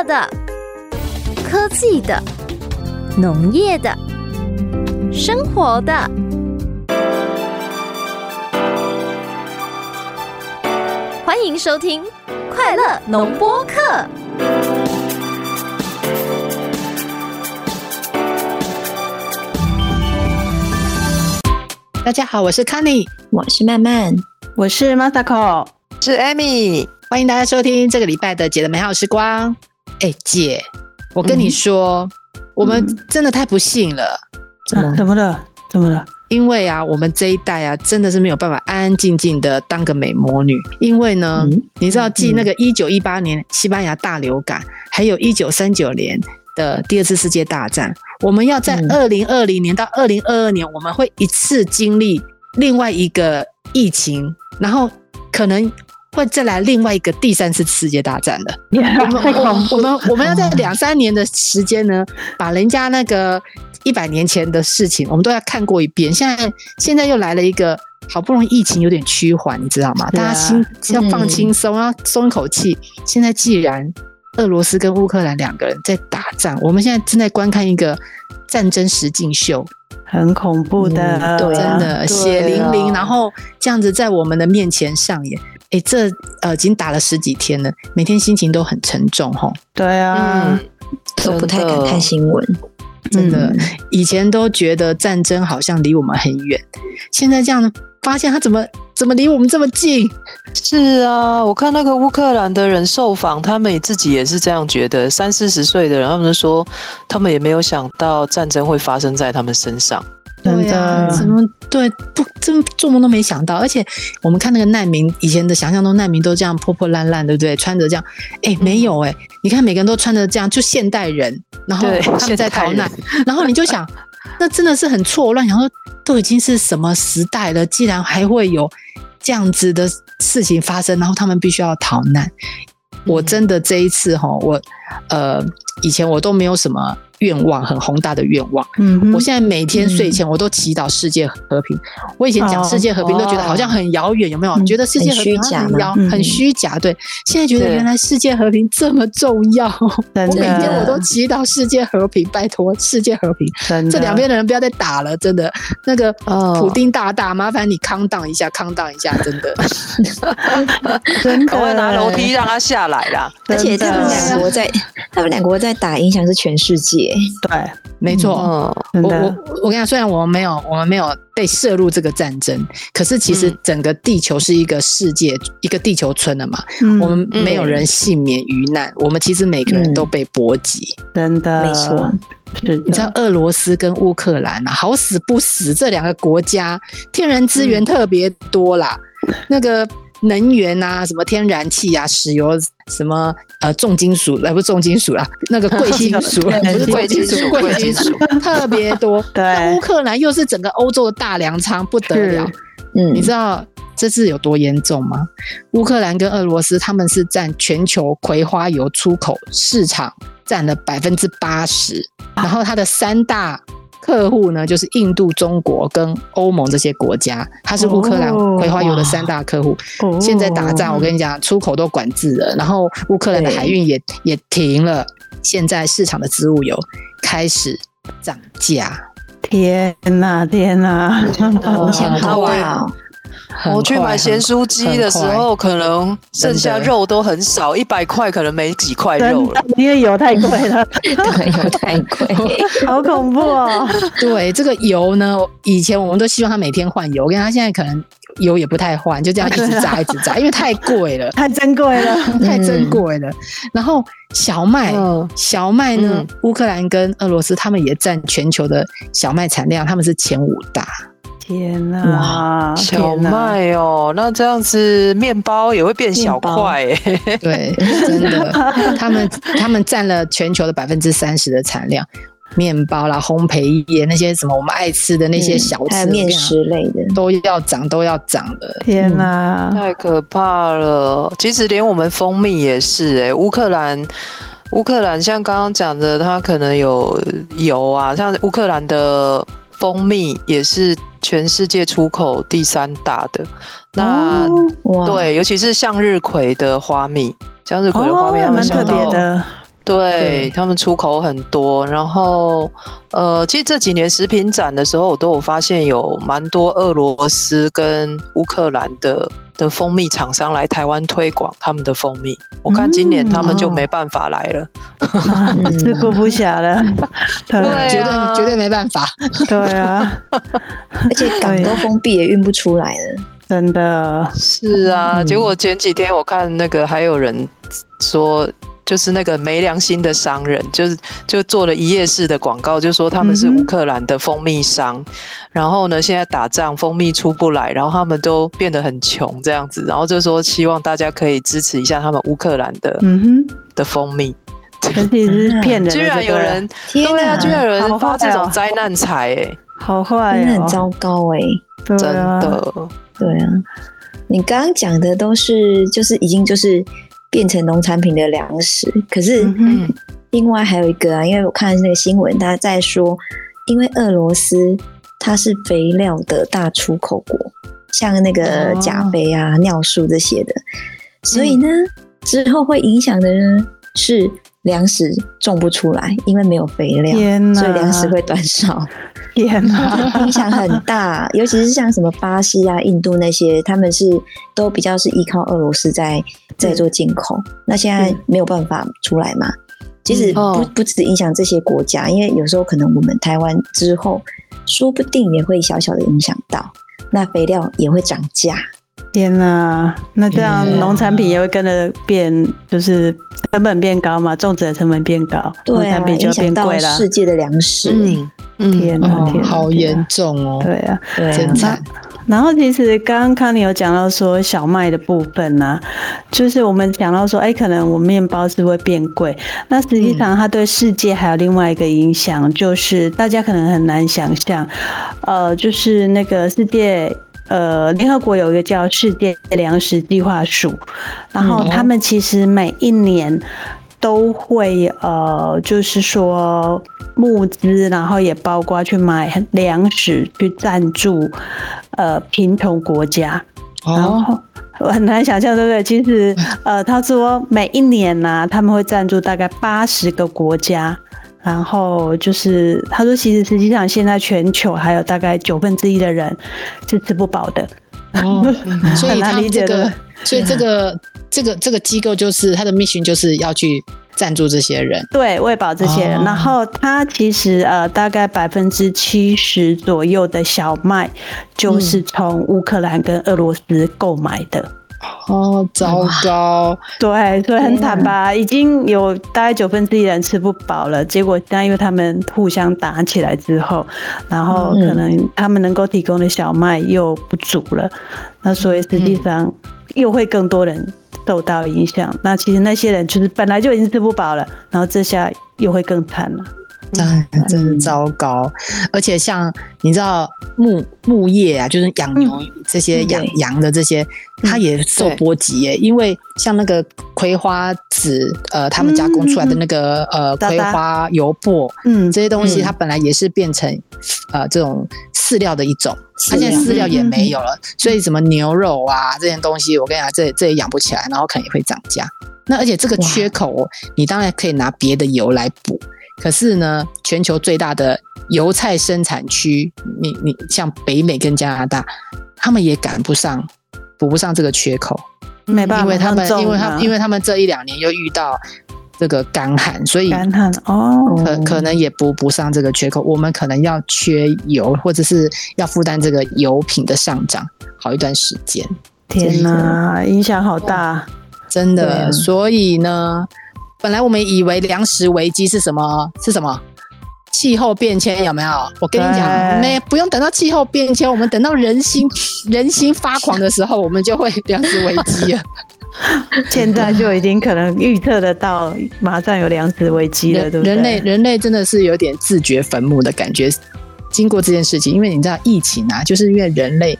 乐的、科技的、农业的、生活的，欢迎收听《快乐农播课》。大家好，我是 Kenny，我是曼曼，我是 Masako，是 Amy，欢迎大家收听这个礼拜的姐的美好时光。哎，姐，我跟你说，嗯、我们真的太不幸了。怎么？怎么了？怎么了？因为啊，我们这一代啊，真的是没有办法安安静静的当个美魔女。因为呢，嗯、你知道，继那个一九一八年西班牙大流感，还有一九三九年的第二次世界大战。我们要在二零二零年到二零二二年，我们会一次经历另外一个疫情，然后可能会再来另外一个第三次世界大战的。太恐怖！我们我们要在两三年的时间呢，把人家那个一百年前的事情，我们都要看过一遍。现在现在又来了一个，好不容易疫情有点趋缓，你知道吗？大家心要放轻松，要松一口气。现在既然俄罗斯跟乌克兰两个人在打仗，我们现在正在观看一个战争实境秀，很恐怖的，嗯、对真的血淋淋，然后这样子在我们的面前上演。哎、欸，这呃已经打了十几天了，每天心情都很沉重，吼。对啊，嗯、都不太敢看新闻。真的，以前都觉得战争好像离我们很远，现在这样发现它怎么怎么离我们这么近？是啊，我看那个乌克兰的人受访，他们自己也是这样觉得。三四十岁的人，他们说他们也没有想到战争会发生在他们身上。对呀，怎么对不？真做梦都没想到。而且我们看那个难民，以前的想象中难民都这样破破烂烂，对不对？穿着这样，哎，没有 哎，你看每个人都穿着这样，就现代人，然后他们在逃难，然后你就想，那真的是很错乱。然后都已经是什么时代了，既然还会有这样子的事情发生，然后他们必须要逃难。我真的这一次哈，我呃，以前我都没有什么。愿望很宏大的愿望，嗯，我现在每天睡前我都祈祷世界和平。嗯、我以前讲世界和平都觉得好像很遥远，有没有？嗯、觉得世界和平很遥很虚假，对。现在觉得原来世界和平这么重要，我每天我都祈祷世界和平，拜托世界和平。这两边的人不要再打了，真的。那个普丁大大，麻烦你 calm down 一下 calm down 一下，真的。真的，我拿楼梯让他下来啦。而且他们两国在，他们两国在打，影响是全世界。对，没错。我我我跟你讲，虽然我们没有我们没有被涉入这个战争，可是其实整个地球是一个世界，一个地球村了嘛。我们没有人幸免于难，我们其实每个人都被波及。真的，没错。你知道俄罗斯跟乌克兰啊，好死不死，这两个国家天然资源特别多啦，那个。能源啊，什么天然气啊，石油，什么呃重金属，来不是重金属啦，那个贵金属，不是贵金属，贵金属特别多。对，乌克兰又是整个欧洲的大粮仓，不得了。嗯，你知道这次有多严重吗？乌克兰跟俄罗斯他们是占全球葵花油出口市场占了百分之八十，然后它的三大。客户呢，就是印度、中国跟欧盟这些国家，它是乌克兰葵花油的三大客户。Oh, 现在打仗，我跟你讲，出口都管制了，然后乌克兰的海运也也停了。现在市场的植物油开始涨价。天哪，天呐，好想好啊！我去买咸酥鸡的时候，可能剩下肉都很少，一百块可能没几块肉了，因为油太贵了，对，油太贵，好恐怖哦。对，这个油呢，以前我们都希望他每天换油，我跟他现在可能油也不太换，就这样一直炸一直炸，因为太贵了，太珍贵了，太珍贵了。然后小麦，小麦呢，乌克兰跟俄罗斯他们也占全球的小麦产量，他们是前五大。天呐，哇，小麦哦，那这样子面包也会变小块哎，对，真的，他们他们占了全球的百分之三十的产量，面包啦、烘焙业那些什么我们爱吃的那些小吃、面食类的。都要涨，都要涨的。天呐，太可怕了！其实连我们蜂蜜也是哎，乌克兰，乌克兰像刚刚讲的，它可能有油啊，像乌克兰的蜂蜜也是。全世界出口第三大的，那、哦、对，尤其是向日葵的花蜜，向日葵的花蜜，蛮特别的。对他们出口很多，然后呃，其实这几年食品展的时候，我都有发现有蛮多俄罗斯跟乌克兰的的蜂蜜厂商来台湾推广他们的蜂蜜。我看今年他们就没办法来了，是顾不暇了，对啊，绝对绝对没办法。对啊，而且港都封闭，也运不出来了。真的是啊，嗯，结果前几天我看那个还有人说。就是那个没良心的商人，就是就做了一夜式的广告，就说他们是乌克兰的蜂蜜商，嗯、然后呢，现在打仗，蜂蜜出不来，然后他们都变得很穷这样子，然后就说希望大家可以支持一下他们乌克兰的，嗯哼，的蜂蜜。其实是骗人的，居然有人，对啊，居然有人发这种灾难财，哎，好坏，真的很糟糕，哎，真的，对啊，你刚刚讲的都是，就是已经就是。变成农产品的粮食，可是另外还有一个啊，因为我看那个新闻，他在说，因为俄罗斯它是肥料的大出口国，像那个钾肥啊、尿素这些的，所以呢，之后会影响的呢是粮食种不出来，因为没有肥料，所以粮食会短少。天哪，影响很大，尤其是像什么巴西啊、印度那些，他们是都比较是依靠俄罗斯在在做进口。那现在没有办法出来嘛？其实不不只影响这些国家，因为有时候可能我们台湾之后，说不定也会小小的影响到，那肥料也会涨价。天呐，那这样农产品也会跟着变，就是成本变高嘛？种植的成本变高，农产品就变贵了。影响到世界的粮食。嗯天呐，天，好严重哦！对啊，对啊。然后其实刚刚康妮有讲到说小麦的部分呢、啊，就是我们讲到说，哎，可能我们面包是会变贵。那实际上它对世界还有另外一个影响，就是大家可能很难想象，呃，就是那个世界，呃，联合国有一个叫世界粮食计划署，然后他们其实每一年。都会呃，就是说募资，然后也包括去买粮食，去赞助呃贫穷国家。然后我很难想象，对不对？其实呃，他说每一年呢、啊，他们会赞助大概八十个国家。然后就是他说，其实实际上现在全球还有大概九分之一的人是吃不饱的。哦，所以他理解的。所以这个这个这个机构就是他的 mission 就是要去赞助这些人，对，喂饱这些人。哦、然后他其实呃大概百分之七十左右的小麦就是从乌克兰跟俄罗斯购买的。哦，糟糕，对，所以很惨吧？已经有大概九分之一人吃不饱了。结果现在因为他们互相打起来之后，然后可能他们能够提供的小麦又不足了，那所以实际上。又会更多人受到影响，那其实那些人就是本来就已经吃不饱了，然后这下又会更惨了。真真是糟糕，而且像你知道牧牧业啊，就是养牛这些养羊的这些，它也受波及耶。因为像那个葵花籽，呃，他们加工出来的那个呃葵花油粕，嗯，这些东西它本来也是变成呃这种饲料的一种，它现在饲料也没有了，所以什么牛肉啊这些东西，我跟你讲，这这也养不起来，然后可能也会涨价。那而且这个缺口，你当然可以拿别的油来补。可是呢，全球最大的油菜生产区，你你像北美跟加拿大，他们也赶不上，补不上这个缺口，没办法，因为他们因为他们因为他们这一两年又遇到这个干旱，所以干旱哦，可可能也补不上这个缺口，我们可能要缺油，或者是要负担这个油品的上涨好一段时间。天哪，影响好大，真的，所以呢。本来我们以为粮食危机是什么？是什么？气候变迁有没有？我跟你讲，没不用等到气候变迁，我们等到人心 人心发狂的时候，我们就会粮食危机了。现在就已经可能预测得到，马上有粮食危机了，对不对？人类人类真的是有点自掘坟墓的感觉。经过这件事情，因为你知道疫情啊，就是因为人类，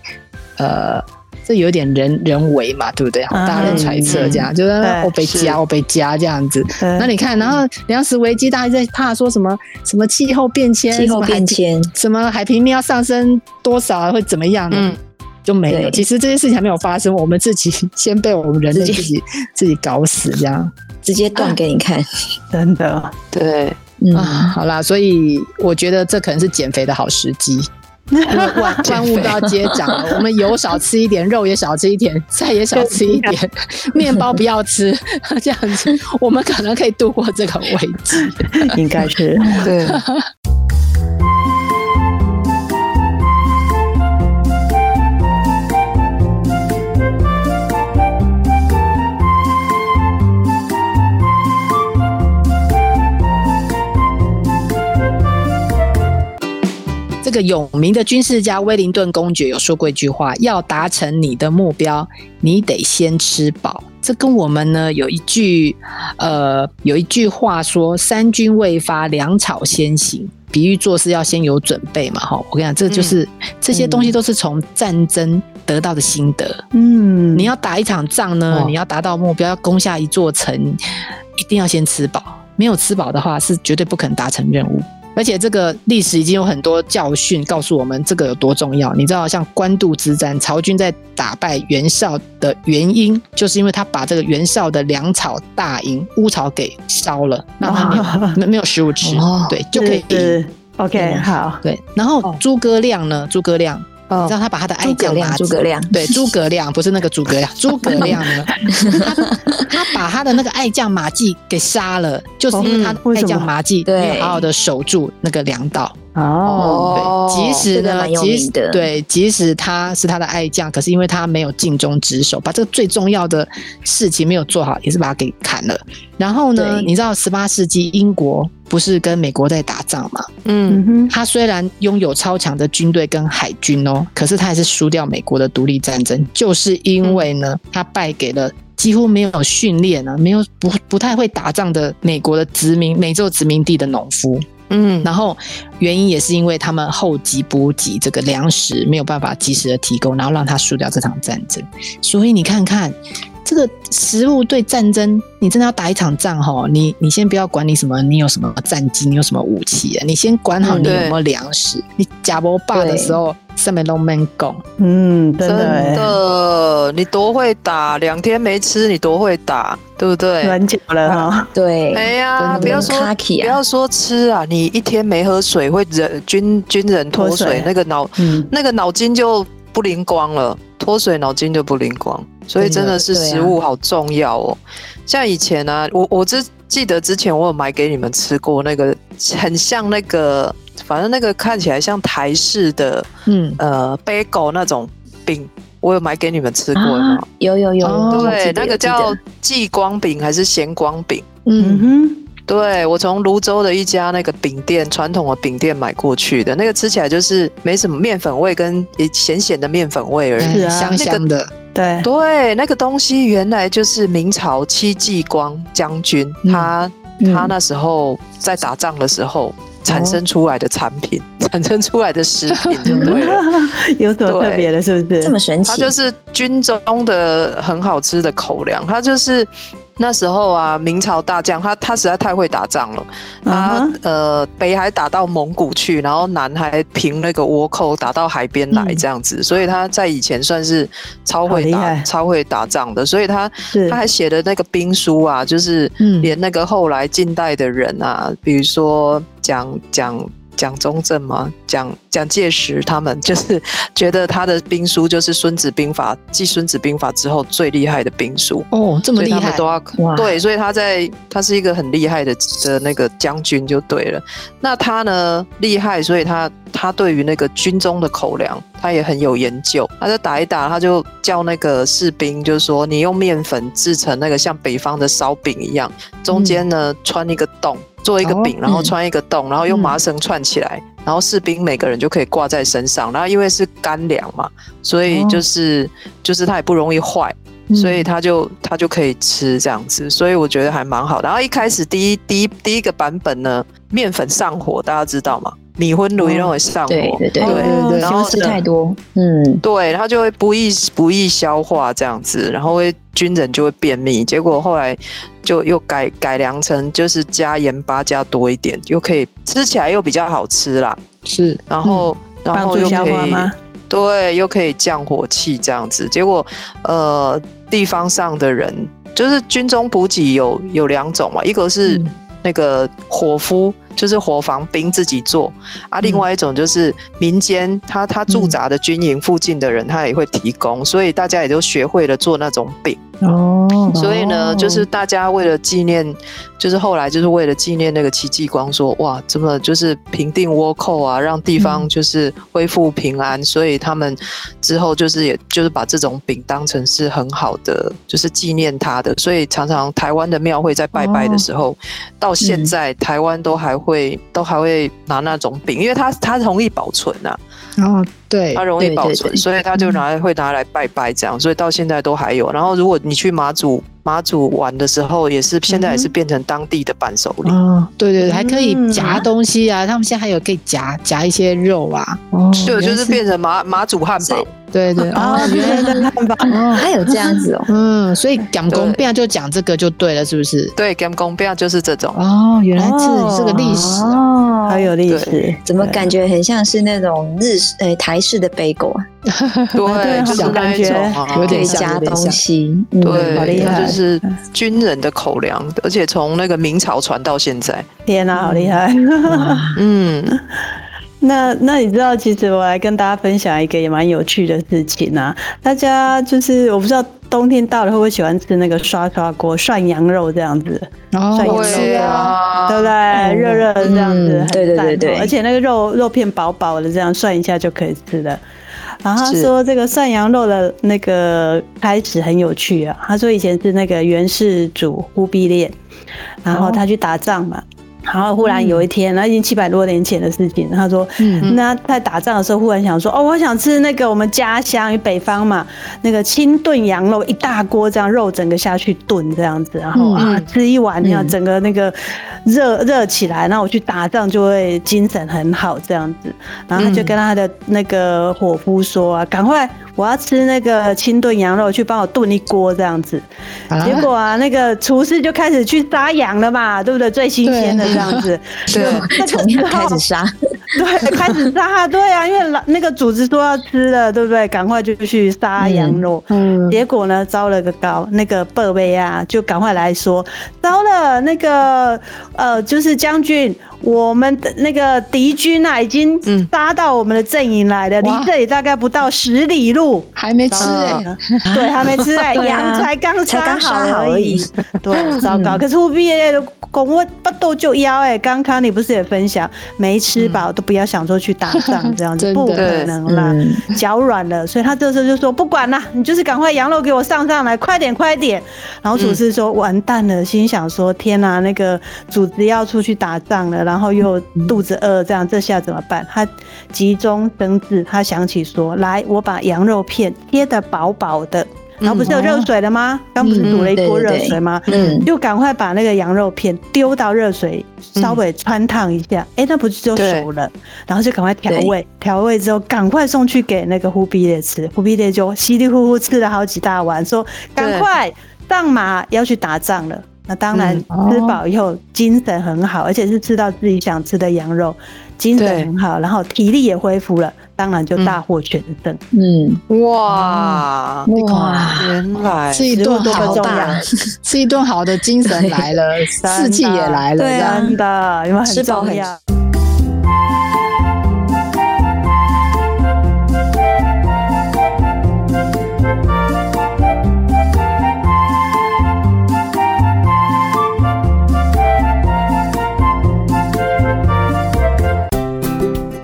呃。这有点人人为嘛，对不对？大家在揣测这样，嗯、就是我被加我被加这样子。那你看，然后粮食危机，大家在怕说什么？什么气候变迁？气候变迁？什么海平面要上升多少会怎么样呢？嗯，就没了。其实这些事情还没有发生，我们自己先被我们人类自己 自己搞死，这样直接断给你看，真的，对，嗯，啊。好啦，所以我觉得这可能是减肥的好时机。万 万物都要接涨了，我们油少吃一点，肉也少吃一点，菜也少吃一点，面包不要吃，这样子我们可能可以度过这个危机。应该是对。这个有名的军事家威灵顿公爵有说过一句话：要达成你的目标，你得先吃饱。这跟我们呢有一句呃有一句话说：三军未发，粮草先行。比喻做事要先有准备嘛。哈，我跟你讲，这就是、嗯、这些东西都是从战争得到的心得。嗯，你要打一场仗呢，哦、你要达到目标，要攻下一座城，一定要先吃饱。没有吃饱的话，是绝对不可能达成任务。而且这个历史已经有很多教训告诉我们，这个有多重要。你知道，像官渡之战，曹军在打败袁绍的原因，就是因为他把这个袁绍的粮草大营乌巢给烧了，让他没有、哦、没有食物吃，哦、对，就可以赢。OK，好，对。然后诸葛亮呢？诸葛亮。你知道他把他的爱将麻子，诸葛亮，对，诸葛亮不是那个诸葛亮，诸葛亮。呢，他他把他的那个爱将马季给杀了，就是因为他爱将马季没有好好的守住那个粮道。哦，对，即使呢，即使对，即使他是他的爱将，可是因为他没有尽忠职守，把这个最重要的事情没有做好，也是把他给砍了。然后呢，你知道十八世纪英国不是跟美国在打仗吗？嗯哼，他虽然拥有超强的军队跟海军哦，可是他还是输掉美国的独立战争，就是因为呢，他败给了几乎没有训练啊，没有不不太会打仗的美国的殖民美洲殖民地的农夫。嗯，然后原因也是因为他们后继补给，这个粮食没有办法及时的提供，然后让他输掉这场战争。所以你看看。这个食物对战争，你真的要打一场仗哈，你你先不要管你什么，你有什么战机，你有什么武器啊，你先管好你有没有粮食。嗯、你假不霸的时候，上面都没讲。嗯，真的，你多会打，两天没吃，你多会打，对不对？很久了哈。对。哎呀，不要说不要说吃啊，你一天没喝水，会人军军人脱水，脱水那个脑、嗯、那个脑筋就不灵光了，脱水脑筋就不灵光。所以真的是食物好重要哦，像以前呢、啊，我我只记得之前我有买给你们吃过那个很像那个，反正那个看起来像台式的，嗯呃，bagel 那种饼，我有买给你们吃过吗？啊、有有有，对，那个叫继光饼还是咸光饼？嗯哼。对，我从泸州的一家那个饼店，传统的饼店买过去的，那个吃起来就是没什么面粉味，跟咸咸的面粉味而已，是啊，香香的。对对，那个东西原来就是明朝戚继光将军，他、嗯、他那时候在打仗的时候产生出来的产品，哦、产生出来的食品，对不对？有什么特别的，是不是？这么神奇？它就是军中的很好吃的口粮，它就是。那时候啊，明朝大将他他实在太会打仗了，他、uh huh. 呃北还打到蒙古去，然后南还平那个倭寇打到海边来这样子，嗯、所以他在以前算是超会打超会打仗的，所以他是他还写的那个兵书啊，就是连那个后来近代的人啊，嗯、比如说讲讲。蒋中正吗？蒋蒋介石他们就是觉得他的兵书就是《孙子兵法》继《孙子兵法》之后最厉害的兵书哦，这么厉害，都要哇对，所以他在他是一个很厉害的的那个将军就对了。那他呢厉害，所以他他对于那个军中的口粮他也很有研究。他就打一打，他就叫那个士兵，就是说你用面粉制成那个像北方的烧饼一样，中间呢、嗯、穿一个洞。做一个饼，然后穿一个洞，然后用麻绳串起来，然后士兵每个人就可以挂在身上。然后因为是干粮嘛，所以就是就是它也不容易坏，所以它就它就可以吃这样子。所以我觉得还蛮好的。然后一开始第一第一第一个版本呢，面粉上火，大家知道吗？米婚容易容易上火，对对对对，然后吃太多，嗯，对，它就会不易不易消化这样子，然后会军人就会便秘。结果后来就又改改良成就是加盐巴加多一点，又可以吃起来又比较好吃啦。是，然后然后又可以对，又可以降火气这样子。结果，呃，地方上的人就是军中补给有有两种嘛，一个是那个伙夫。就是伙房兵自己做啊，另外一种就是民间他他驻扎的军营附近的人，他也会提供，所以大家也都学会了做那种饼。哦，所以呢，就是大家为了纪念，就是后来就是为了纪念那个戚继光，说哇，这么就是平定倭寇啊，让地方就是恢复平安，所以他们之后就是也就是把这种饼当成是很好的，就是纪念他的，所以常常台湾的庙会在拜拜的时候，到现在台湾都还会都还会拿那种饼，因为它它容易保存啊。哦，对，它容易保存，所以他就拿来会拿来拜拜这样，所以到现在都还有。然后如果你去马祖马祖玩的时候，也是现在也是变成当地的伴手礼。哦，对对对，还可以夹东西啊，他们现在还有可以夹夹一些肉啊。哦，就就是变成马马祖汉堡。对对 哦，原来是汉堡哦，还有这样子哦。嗯，所以讲公变就讲这个就对了，是不是？对，讲公变就是这种。哦，原来这是个历史哦，还有历史。怎么感觉很像是那种日式诶台式的贝果 啊？对，就是感觉有点加东西。对，好厉害，就是军人的口粮，而且从那个明朝传到现在。天哪，好厉害！嗯。那那你知道，其实我来跟大家分享一个也蛮有趣的事情啊。大家就是我不知道冬天到了会不会喜欢吃那个刷刷锅涮羊肉这样子，哦，涮羊肉啊，对不对？热热的这样子，对对对对，而且那个肉肉片薄薄的，这样涮一下就可以吃了。然后他说这个涮羊肉的那个开始很有趣啊。他说以前是那个元世祖忽必烈，然后他去打仗嘛。然后忽然有一天，那已经七百多年前的事情。他说，嗯，那在打仗的时候，忽然想说，哦，我想吃那个我们家乡，北方嘛，那个清炖羊肉，一大锅这样肉整个下去炖这样子，然后啊吃一碗，你看整个那个热热起来，那我去打仗就会精神很好这样子。然后他就跟他的那个伙夫说啊，赶快。我要吃那个清炖羊肉，去帮我炖一锅这样子。结果啊，那个厨师就开始去杀羊了嘛，对不对？最新鲜的这样子，对，从那开始杀，对，开始杀，对啊，因为老那个主子说要吃了，对不对？赶快就去杀羊肉。嗯，结果呢，招了个高，那个贝贝啊，就赶快来说，招了那个呃，就是将军。我们的那个敌军啊，已经杀到我们的阵营来了，离这里大概不到十里路，还没吃哎，对，还没吃哎，羊才刚杀好而已，对，糟糕。可是忽必烈的公我不斗就腰哎，刚刚你不是也分享，没吃饱都不要想说去打仗这样子，不可能啦，脚软了，所以他这时候就说不管了，你就是赶快羊肉给我上上来，快点快点。然后主事说完蛋了，心想说天哪，那个主子要出去打仗了。然后又肚子饿，这样这下怎么办？他急中生智，他想起说：“来，我把羊肉片切得薄薄的，然后不是有热水的吗？刚不是煮了一锅热水吗？嗯，就赶快把那个羊肉片丢到热水，稍微穿烫一下，哎，那不是就熟了？然后就赶快调味，调味之后赶快送去给那个忽必烈吃。忽必烈就稀里呼呼吃了好几大碗，说：赶快上马，要去打仗了。”那当然，吃饱以后精神很好，而且是吃到自己想吃的羊肉，精神很好，然后体力也恢复了，当然就大获全胜。嗯，哇哇，原来吃一顿好大，吃一顿好的精神来了，士气也来了，真的，因为很重要。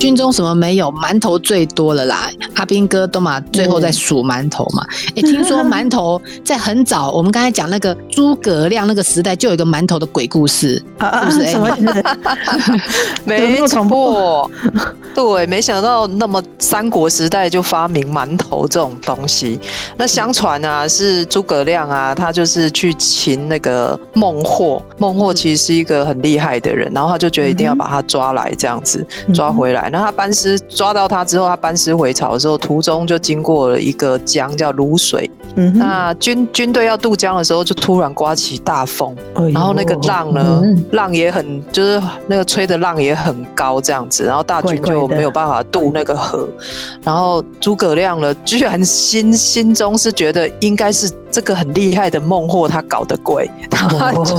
军中什么没有？馒头最多了啦！阿兵哥都嘛最后在数馒头嘛。哎、嗯欸，听说馒头在很早，我们刚才讲那个诸葛亮那个时代就有一个馒头的鬼故事，是不是？什么？没错，对，没想到那么三国时代就发明馒头这种东西。那相传啊，是诸葛亮啊，他就是去擒那个孟获。孟获其实是一个很厉害的人，然后他就觉得一定要把他抓来，这样子抓回来。那他班师抓到他之后，他班师回朝的时候，途中就经过了一个江叫泸水。嗯，那军军队要渡江的时候，就突然刮起大风，然后那个浪呢，浪也很，就是那个吹的浪也很高，这样子，然后大军就没有办法渡那个河，然后诸葛亮呢，居然心心中是觉得应该是。这个很厉害的孟获，他搞的鬼，他就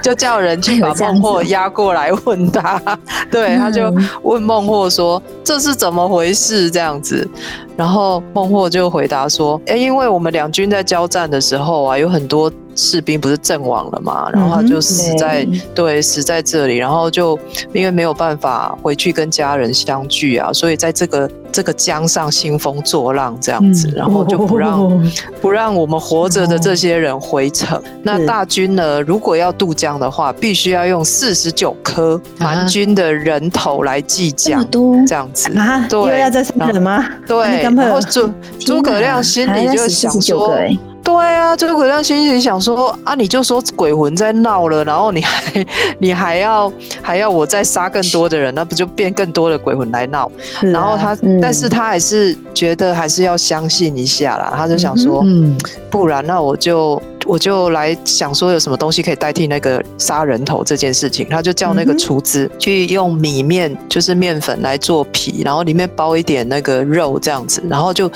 就叫人去把孟获押过来问他，对，他就问孟获说：“这是怎么回事？”这样子，然后孟获就回答说：“哎，因为我们两军在交战的时候啊，有很多。”士兵不是阵亡了嘛，然后他就死在、嗯、对死在这里，然后就因为没有办法回去跟家人相聚啊，所以在这个这个江上兴风作浪这样子，嗯、然后就不让、哦、不让我们活着的这些人回城。哦、那大军呢，如果要渡江的话，必须要用四十九颗蛮军的人头来计江，这样子啊？对，要在杀人吗？对，然后诸诸葛亮心里就想说。对啊，诸葛亮心里想说啊，你就说鬼魂在闹了，然后你还 你还要还要我再杀更多的人，那不就变更多的鬼魂来闹？啊、然后他，嗯、但是他还是觉得还是要相信一下啦，他就想说，嗯、不然那我就。我就来想说有什么东西可以代替那个杀人头这件事情，他就叫那个厨子去用米面，就是面粉来做皮，然后里面包一点那个肉这样子，然后就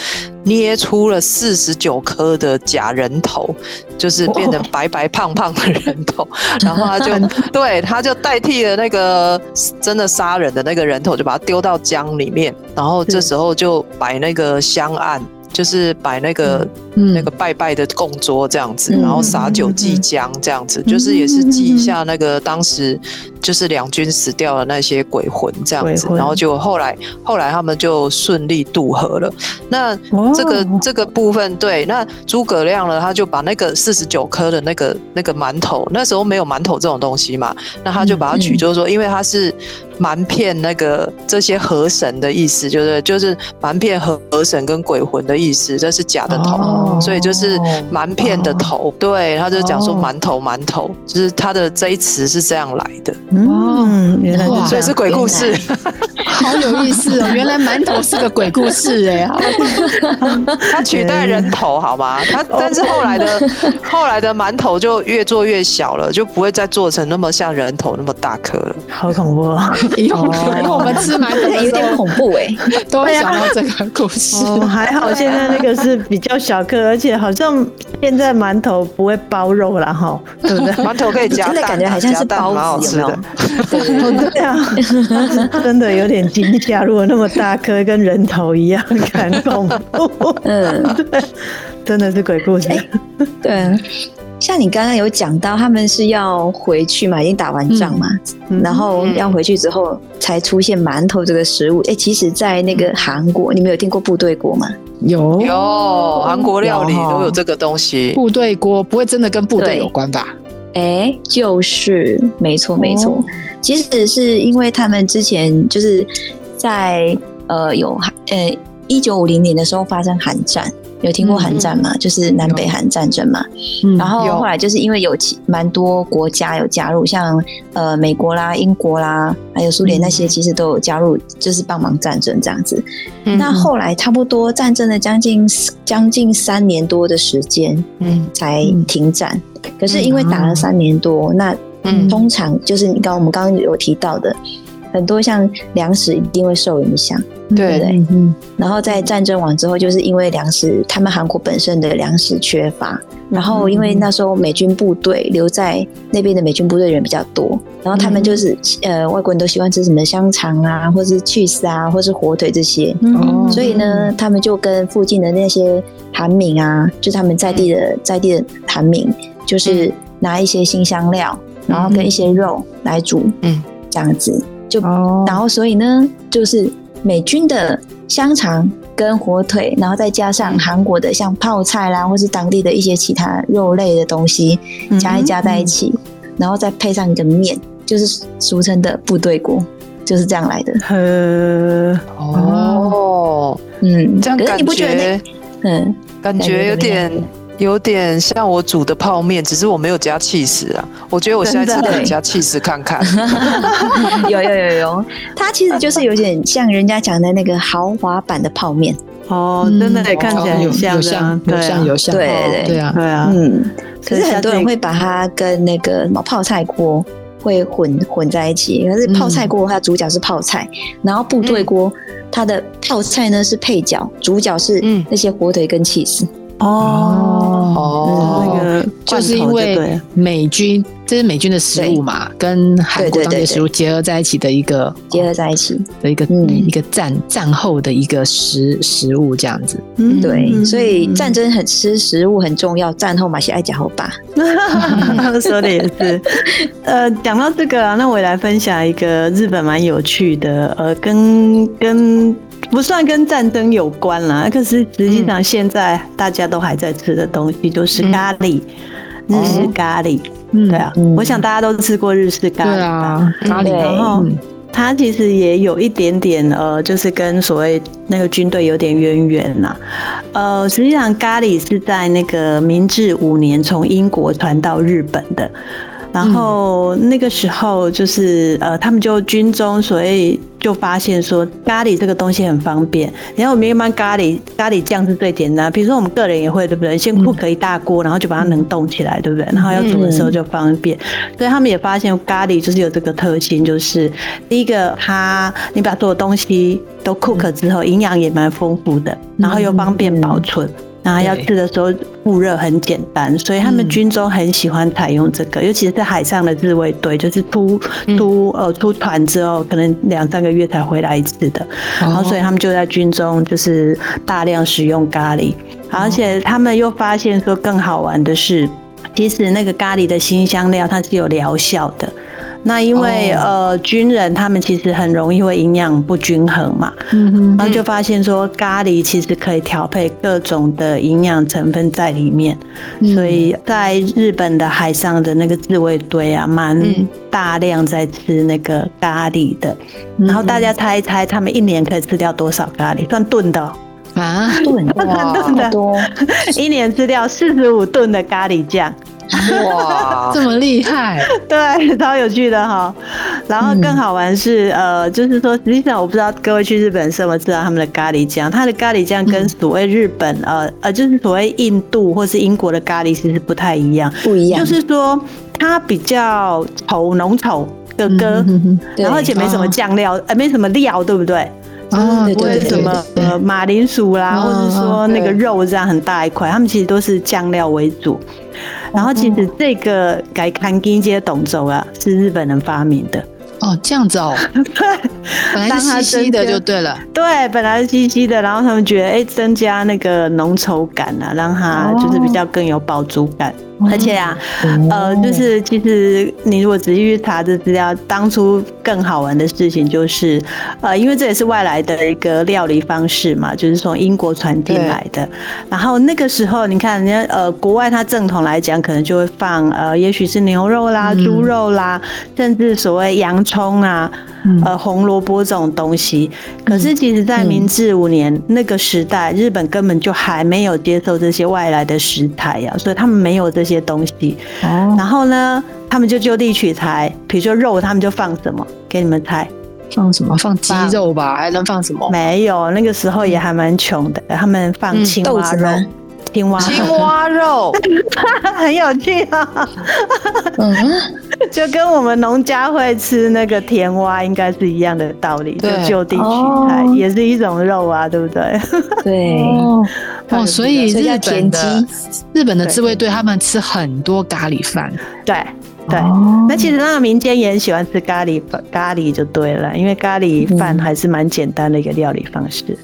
捏出了四十九颗的假人头，就是变成白白胖胖的人头，然后他就对，他就代替了那个真的杀人的那个人头，就把它丢到江里面，然后这时候就摆那个香案。就是摆那个、嗯、那个拜拜的供桌这样子，嗯、然后洒酒祭江这样子，嗯、就是也是祭一下那个当时就是两军死掉的那些鬼魂这样子，然后就后来后来他们就顺利渡河了。那这个、哦、这个部分对，那诸葛亮呢，他就把那个四十九颗的那个那个馒头，那时候没有馒头这种东西嘛，那他就把它取，就是说，因为他是。瞒骗那个这些河神的意思，就是就是瞒骗河河神跟鬼魂的意思，这是假的头，哦、所以就是瞒骗的头。对，他就讲说馒头馒头，就是他的这一词是这样来的。嗯，原来所以是鬼故事，好有意思哦！原来馒头是个鬼故事哎，他取代人头好吗？他但是后来的后来的馒头就越做越小了，就不会再做成那么像人头那么大颗了。好恐怖哦！有可能我们吃馒头有点恐怖哎，都会想到这个故事。哦，还好现在那个是比较小颗，而且好像现在馒头不会包肉了哈，对不对？馒头可以夹蛋，现在感觉好像是包子，有没有？对啊，真的有点惊吓。如果那么大颗，跟人头一样，很恐怖。嗯，对，真的是鬼故事。对。像你刚刚有讲到，他们是要回去嘛，已经打完仗嘛，嗯、然后要回去之后才出现馒头这个食物。哎、欸，其实，在那个韩国，你们有听过部队锅吗？有有，韩国料理都有这个东西。部队锅不会真的跟部队有关吧？哎、欸，就是，没错没错。哦、其实是因为他们之前就是在呃有呃一九五零年的时候发生韩战。有听过韩战吗？嗯、就是南北韩战争嘛。嗯、然后后来就是因为有蛮多国家有加入，像呃美国啦、英国啦，还有苏联那些，其实都有加入，就是帮忙战争这样子。嗯、那后来差不多战争了将近将近三年多的时间，嗯，才停战。嗯、可是因为打了三年多，嗯、那通常就是你刚我们刚刚有提到的。很多像粮食一定会受影响，对不对？嗯。然后在战争完之后，就是因为粮食，他们韩国本身的粮食缺乏，然后因为那时候美军部队留在那边的美军部队人比较多，然后他们就是呃外国人都喜欢吃什么香肠啊，或是 cheese 啊，或是火腿这些，嗯。所以呢，他们就跟附近的那些韩民啊，就他们在地的在地的韩民，就是拿一些新香料，然后跟一些肉来煮，嗯，这样子。就然后所以呢，就是美军的香肠跟火腿，然后再加上韩国的像泡菜啦，或是当地的一些其他肉类的东西，加一加在一起，然后再配上一个面，就是俗称的部队锅，就是这样来的。呵。哦，嗯，这样感觉，你不觉得？嗯，感觉有点。有点像我煮的泡面，只是我没有加起司啊。我觉得我下次可以加起司看看。有有有有，它其实就是有点像人家讲的那个豪华版的泡面。哦，真的也看起来很像，有像，有像，有像，对对对啊，对啊，嗯。可是很多人会把它跟那个什么泡菜锅会混混在一起。可是泡菜锅它主角是泡菜，然后部队锅它的泡菜呢是配角，主角是那些火腿跟起司。哦哦，那个就是因为美军，这是美军的食物嘛，跟韩国当地食物结合在一起的一个结合在一起的一个一个战战后的一个食食物这样子。嗯，对，所以战争很吃食物很重要，战后马西爱讲后吧？说的也是。呃，讲到这个啊，那我也来分享一个日本蛮有趣的，呃，跟跟。不算跟战争有关啦，可是实际上现在大家都还在吃的东西就是咖喱，嗯、日式咖喱。嗯，对啊，嗯、我想大家都吃过日式咖喱。对啊，咖喱。然后它其实也有一点点呃，就是跟所谓那个军队有点渊源呐。呃，实际上咖喱是在那个明治五年从英国传到日本的。然后那个时候就是呃，他们就军中，所以就发现说咖喱这个东西很方便。然后我们一般咖喱咖喱酱是最简单，比如说我们个人也会，对不对？先 cook 一大锅，然后就把它冷冻起来，对不对？然后要煮的时候就方便。所以他们也发现咖喱就是有这个特性，就是第一个它你把所有东西都 cook 之后，营养也蛮丰富的，然后又方便保存。然后要吃的时候复热很简单，所以他们军中很喜欢采用这个，尤其是海上的自卫队，就是出出呃出团之后，可能两三个月才回来一次的，然后所以他们就在军中就是大量使用咖喱，而且他们又发现说更好玩的是，其实那个咖喱的新香料它是有疗效的。那因为、oh. 呃军人他们其实很容易会营养不均衡嘛，嗯哼，然后就发现说咖喱其实可以调配各种的营养成分在里面，嗯、所以在日本的海上的那个自卫队啊，蛮大量在吃那个咖喱的。嗯、然后大家猜一猜，他们一年可以吃掉多少咖喱？算炖的、喔、啊？炖炖的多，一年吃掉四十五吨的咖喱酱。哇，这么厉害！对，超有趣的哈。然后更好玩是，嗯、呃，就是说，实际上我不知道各位去日本是否知道他们的咖喱酱，它的咖喱酱跟所谓日本，呃呃，就是所谓印度或是英国的咖喱其实不太一样，不一样。就是说，它比较稠浓稠的哥，然后而且没什么酱料，呃，没什么料，对不对？啊，不会什么呃马铃薯啦，或者说那个肉这样很大一块，他们其实都是酱料为主。然后其实这个改看金街董走啊，是日本人发明的。哦，这样子哦，对，本来是稀稀的就对了。对，本来是稀稀的，然后他们觉得哎，增加那个浓稠感啊，让它就是比较更有饱足感。而且啊，呃，就是其实你如果仔细去查这资料，当初更好玩的事情就是，呃，因为这也是外来的一个料理方式嘛，就是从英国传进来的。然后那个时候，你看人家呃，国外它正统来讲，可能就会放呃，也许是牛肉啦、猪肉啦，甚至所谓洋葱啊、呃红萝卜这种东西。可是其实，在明治五年那个时代，日本根本就还没有接受这些外来的食材呀，所以他们没有这些。东西，然后呢，他们就就地取材，比如说肉，他们就放什么？给你们猜，放什么？放鸡肉吧，还能放什么？没有，那个时候也还蛮穷的，他们放青蛙肉，青蛙青蛙肉，很有趣啊。嗯，就跟我们农家会吃那个甜蛙，应该是一样的道理，就就地取材，也是一种肉啊，对不对？对。哦，所以日本的日本的自卫队他们吃很多咖喱饭，对对。哦、那其实那个民间也很喜欢吃咖喱咖喱就对了，因为咖喱饭还是蛮简单的一个料理方式。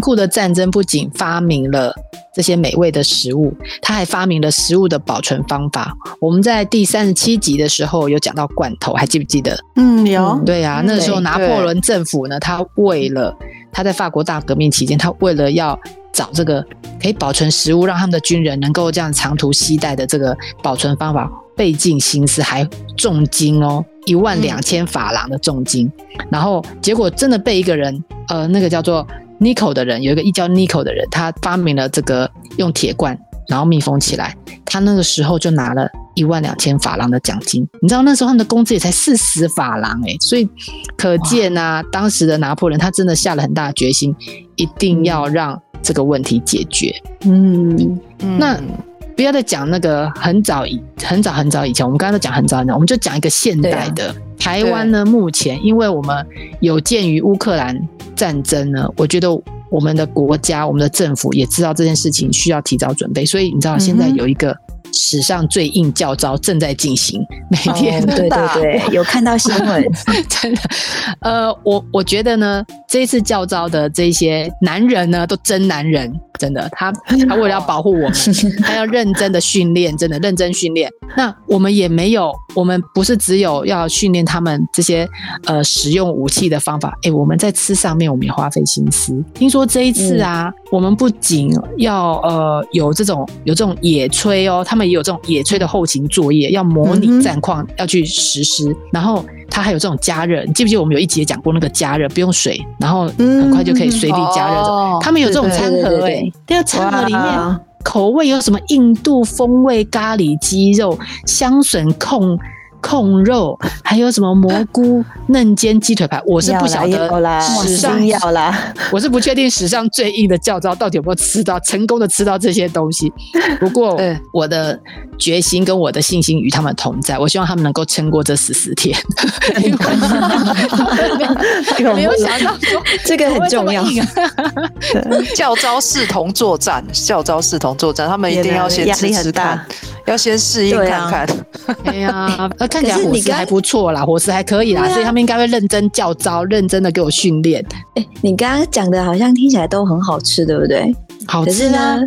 残酷的战争不仅发明了这些美味的食物，他还发明了食物的保存方法。我们在第三十七集的时候有讲到罐头，还记不记得？嗯，有。对啊，那个时候拿破仑政府呢，他为了他在法国大革命期间，他为了要找这个可以保存食物，让他们的军人能够这样长途携带的这个保存方法，费尽心思，还重金哦，一万两千法郎的重金，然后结果真的被一个人。呃那个叫做 Nico 的人，有一个一叫 Nico 的人，他发明了这个用铁罐然后密封起来，他那个时候就拿了一万两千法郎的奖金。你知道那时候他们的工资也才四十法郎诶，所以可见啊，当时的拿破仑他真的下了很大的决心，一定要让这个问题解决。嗯，那。不要再讲那个很早以很早很早以前，我们刚刚都讲很早很早，我们就讲一个现代的、啊、台湾呢。目前，因为我们有鉴于乌克兰战争呢，我觉得我们的国家、我们的政府也知道这件事情需要提早准备，所以你知道现在有一个。史上最硬教招正在进行，每天、哦、对对对，有看到新闻，真的。呃，我我觉得呢，这一次教招的这些男人呢，都真男人，真的。他他为了要保护我们，他要认真的训练，真的认真训练。那我们也没有，我们不是只有要训练他们这些呃使用武器的方法，哎，我们在吃上面我们也花费心思。听说这一次啊，嗯、我们不仅要呃有这种有这种野炊哦，他们。也有这种野炊的后勤作业，要模拟战况，要去实施。嗯、然后它还有这种加热，你记不记得我们有一集也讲过那个加热，不用水，然后很快就可以随地加热。嗯、他们有这种餐盒哎、欸，这个餐盒里面口味有什么？印度风味咖喱鸡肉、香笋控。控肉，还有什么蘑菇嫩煎鸡腿排？我是不晓得史上要啦，我是不确定史上最硬的教招到底有没有吃到成功的吃到这些东西。不过 我的决心跟我的信心与他们同在，我希望他们能够撑过这十四天。没有想到说这个很重要，教招视同作战，教招视同作战，他们一定要先吃吃看。要先适应看看，哎呀，那看起来伙食还不错啦，伙食还可以啦，所以他们应该会认真教招，认真的给我训练。哎，你刚刚讲的好像听起来都很好吃，对不对？好吃。可是呢，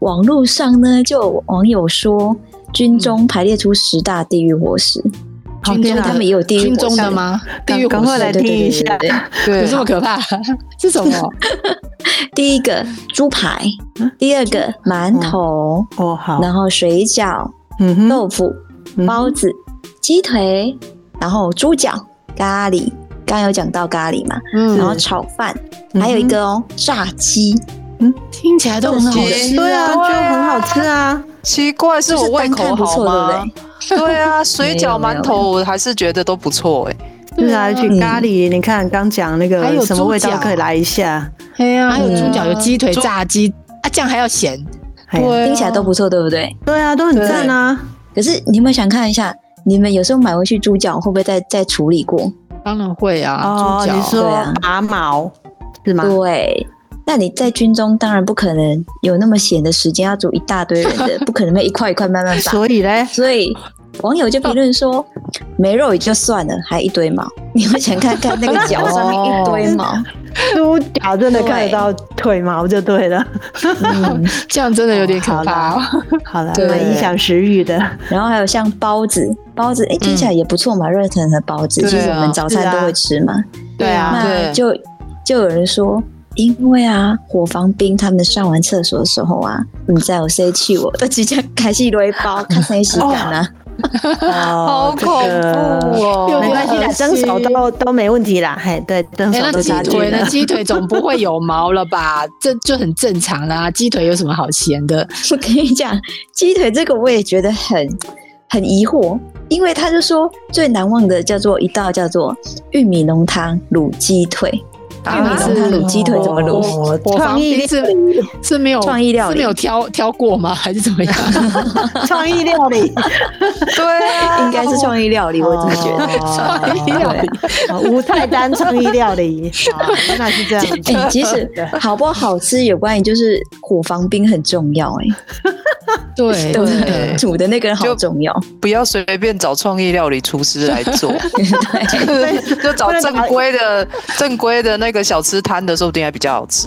网络上呢就有网友说，军中排列出十大地狱伙食。军中他们也有地狱军中的吗？地狱赶快来听一下，对，有这么可怕？是什么？第一个猪排，第二个馒头，哦好，然后水饺，嗯豆腐，包子，鸡腿，然后猪脚，咖喱，刚刚有讲到咖喱嘛，嗯，然后炒饭，还有一个哦炸鸡，嗯，听起来都很好吃，对啊，就很好吃啊，奇怪，是我胃口好吗？对啊，水饺、馒头我还是觉得都不错哎。是啊，去咖喱，你看刚讲那个还有什么味道可以来一下？对啊，还有猪脚，有鸡腿、炸鸡啊，这样还要咸，听起来都不错，对不对？对啊，都很赞啊。可是你们想看一下，你们有时候买回去猪脚会不会再再处理过？当然会啊。哦，你说拔毛是吗？对。那你在军中当然不可能有那么闲的时间要煮一大堆人的，不可能那一块一块慢慢拔。所以嘞，所以网友就评论说，没肉也就算了，还一堆毛。你们想看看那个脚上面一堆毛，猪脚真的看得到腿毛就对了。嗯，这样真的有点可怕。好了，蛮影响食欲的。然后还有像包子，包子哎听起来也不错嘛，热腾腾的包子，其实我们早餐都会吃嘛。对啊，那就就有人说。因为啊，火房兵他们上完厕所的时候啊，你在有谁去我都直接开始一包，看谁洗干啊，好恐怖哦！没关系啦，蒸熟都都没问题啦。嘿，对，蒸熟都杀菌。那鸡腿总不会有毛了吧？这就很正常啦。鸡腿有什么好嫌的？我跟你讲，鸡腿这个我也觉得很很疑惑，因为他就说最难忘的叫做一道叫做玉米浓汤卤鸡腿。玉米浓汤卤鸡腿怎么卤？创意是 是没有创意料理，是没有挑挑过吗？还是怎么样？创意料理，对啊，应该是创意料理，我怎么觉得？创意料理，无菜单创意料理，原来是这样。哎，其实好不好吃有关于就是伙房兵很重要哎。对对，煮的那个人好重要，不要随便找创意料理厨师来做，对，就找正规的正规的那个小吃摊的，说不定还比较好吃。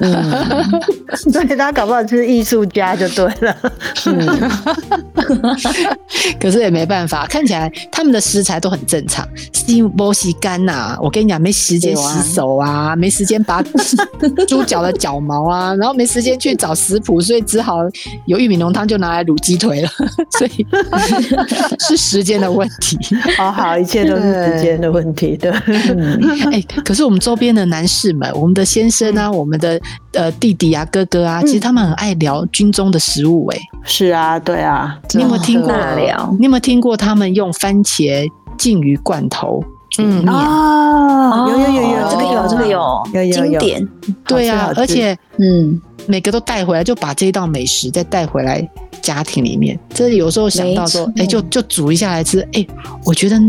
嗯，所以他搞不好就是艺术家就对了。嗯，可是也没办法，看起来他们的食材都很正常，洗不洗干呐？我跟你讲，没时间洗手啊，没时间拔猪脚的脚毛啊，然后没时间去找食谱，所以只好有玉米浓汤就拿来卤鸡腿了，所以是时间的问题。好好，一切都是时间的问题。对，哎、可是我们周边的男士们，我们的先生啊，我们的呃弟弟啊、哥哥啊，其实他们很爱聊军中的食物、欸。哎，是啊，对啊，你有没有听过？你有没有听过他们用番茄鲫鱼罐头？嗯啊，有有有有，这个有这个有有有经典，对啊，而且嗯，每个都带回来，就把这一道美食再带回来家庭里面。这有时候想到说，哎，就就煮一下来吃。哎，我觉得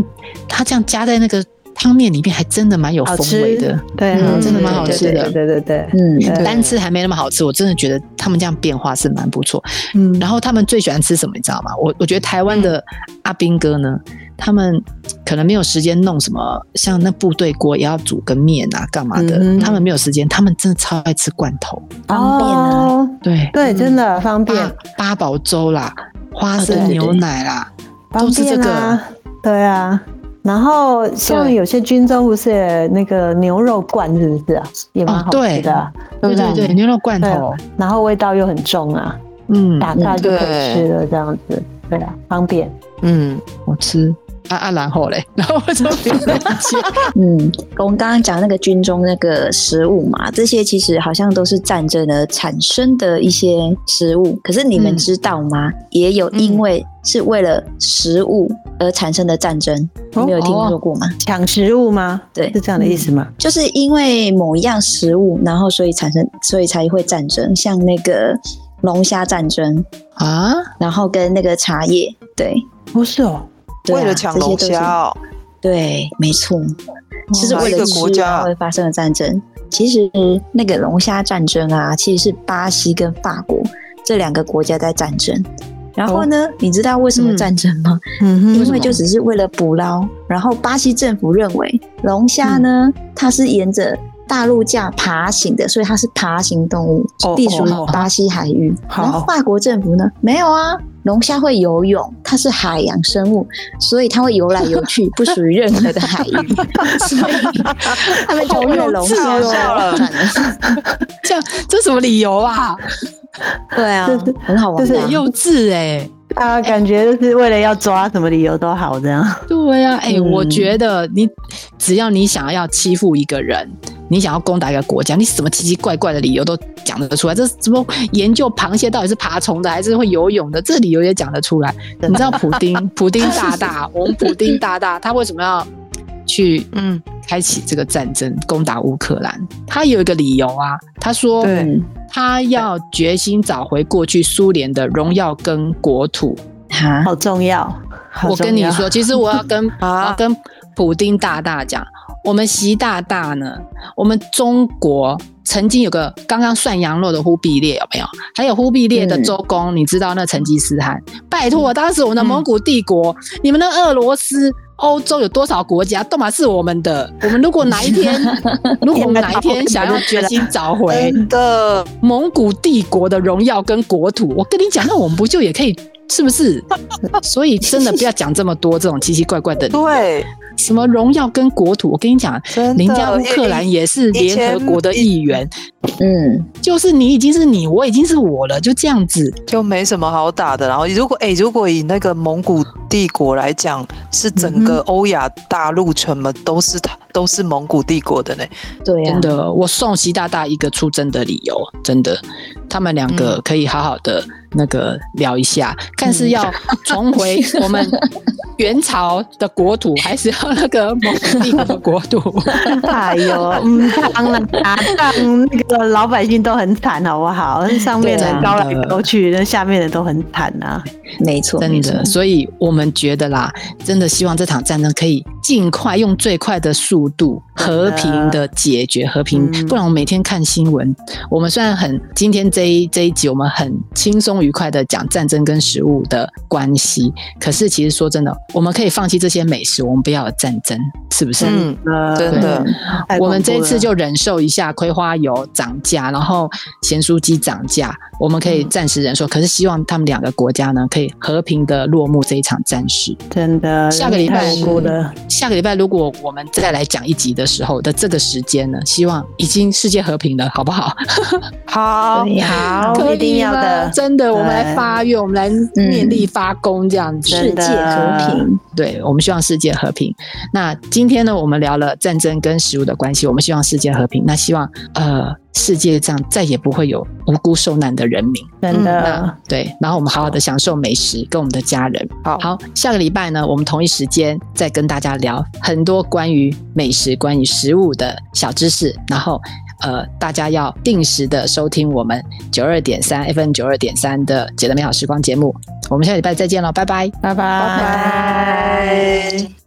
他这样加在那个汤面里面，还真的蛮有风味的，对，真的蛮好吃的，对对对，嗯，单吃还没那么好吃，我真的觉得他们这样变化是蛮不错。嗯，然后他们最喜欢吃什么，你知道吗？我我觉得台湾的阿兵哥呢。他们可能没有时间弄什么，像那部队锅也要煮个面啊，干嘛的？嗯、他们没有时间，他们真的超爱吃罐头，方便啊！哦、对。对，真的方便。八宝粥啦，花生牛奶啦，哦、对。对对都是这个。啊。对啊，然后像有些军中不是那个牛肉罐，是不是啊？也蛮好吃的，哦、对，对？对对，牛肉罐头，然后味道又很重啊，嗯，打开就可以吃了，这样子，对，对啊，方便，嗯，我吃。啊啊，然后嘞，然后为什么嗯，我们刚刚讲那个军中那个食物嘛，这些其实好像都是战争而产生的一些食物。可是你们知道吗？嗯、也有因为是为了食物而产生的战争，嗯、你没有听说过吗？抢食物吗？对，是这样的意思吗？就是因为某一样食物，然后所以产生，所以才会战争。像那个龙虾战争啊，然后跟那个茶叶，对，不是哦。为了抢龙虾哦，对，没错，其实为了吃才会发生的战争。其实那个龙虾战争啊，其实是巴西跟法国这两个国家在战争。然后呢，哦、你知道为什么战争吗？嗯，因为就只是为了捕捞。然后巴西政府认为龙虾呢，嗯、它是沿着大陆架爬行的，所以它是爬行动物，隶属于巴西海域。然后法国政府呢，没有啊。龙虾会游泳，它是海洋生物，所以它会游来游去，不属于任何的海域。所以他们就为了龙虾了。这样这什么理由啊？对啊，很好玩，就是幼稚哎、欸。啊，感觉就是为了要抓什么理由都好这样。对呀、啊，哎、欸，嗯、我觉得你只要你想要欺负一个人，你想要攻打一个国家，你什么奇奇怪怪的理由都讲得出来。这什么研究螃蟹到底是爬虫的还是会游泳的，这理由也讲得出来。你知道普丁，普丁大大，我们普丁大大，他为什么要去 嗯开启这个战争攻打乌克兰？他有一个理由啊，他说。对他要决心找回过去苏联的荣耀跟国土，好重要。我跟你说，其实我要跟我要跟普丁大大讲，我们习大大呢，我们中国曾经有个刚刚涮羊肉的忽必烈有没有？还有忽必烈的周公，你知道那成吉思汗？拜托，当时我们的蒙古帝国，你们的俄罗斯。欧洲有多少国家都嘛是我们的？我们如果哪一天，如果我们哪一天想要决心找回的蒙古帝国的荣耀跟国土，我跟你讲，那我们不就也可以？是不是？所以真的不要讲这么多这种奇奇怪怪的。对。什么荣耀跟国土？我跟你讲，人家乌克兰也是联合国的一员。嗯，就是你已经是你，我已经是我了，就这样子，就没什么好打的。然后如果哎、欸，如果以那个蒙古帝国来讲，是整个欧亚大陆什么都是他，都是蒙古帝国的呢。对啊，真的，我送习大大一个出征的理由，真的，他们两个可以好好的那个聊一下，嗯、看是要重回 我们。元朝的国土还是要那个蒙古帝国的国土？哎呦，嗯，当然打仗那个老百姓都很惨，好不好？上面的高来高去，那下面的都很惨啊。没错，真的。所以我们觉得啦，真的希望这场战争可以尽快用最快的速度和平的解决，和平。不然我每天看新闻，我们虽然很今天这一这一集我们很轻松愉快的讲战争跟食物的关系，可是其实说真的。我们可以放弃这些美食，我们不要有战争，是不是？嗯，真的。我们这一次就忍受一下葵花油涨价，然后咸酥鸡涨价，我们可以暂时忍受，可是希望他们两个国家呢，可以和平的落幕这一场战事。真的，下个礼拜。下个礼拜如果我们再来讲一集的时候的这个时间呢，希望已经世界和平了，好不好？好，好，一定要的。真的，我们来发愿，我们来念力发功，这样子。世界和平，对，我们希望世界和平。那今天呢，我们聊了战争跟食物的关系，我们希望世界和平。那希望呃。世界上再也不会有无辜受难的人民，真的。对，然后我们好好的享受美食，跟我们的家人。好，好，下个礼拜呢，我们同一时间再跟大家聊很多关于美食、关于食物的小知识。然后，呃，大家要定时的收听我们九二点三 FM 九二点三的《姐的美好时光》节目。我们下礼拜再见了，拜拜，拜拜，拜拜。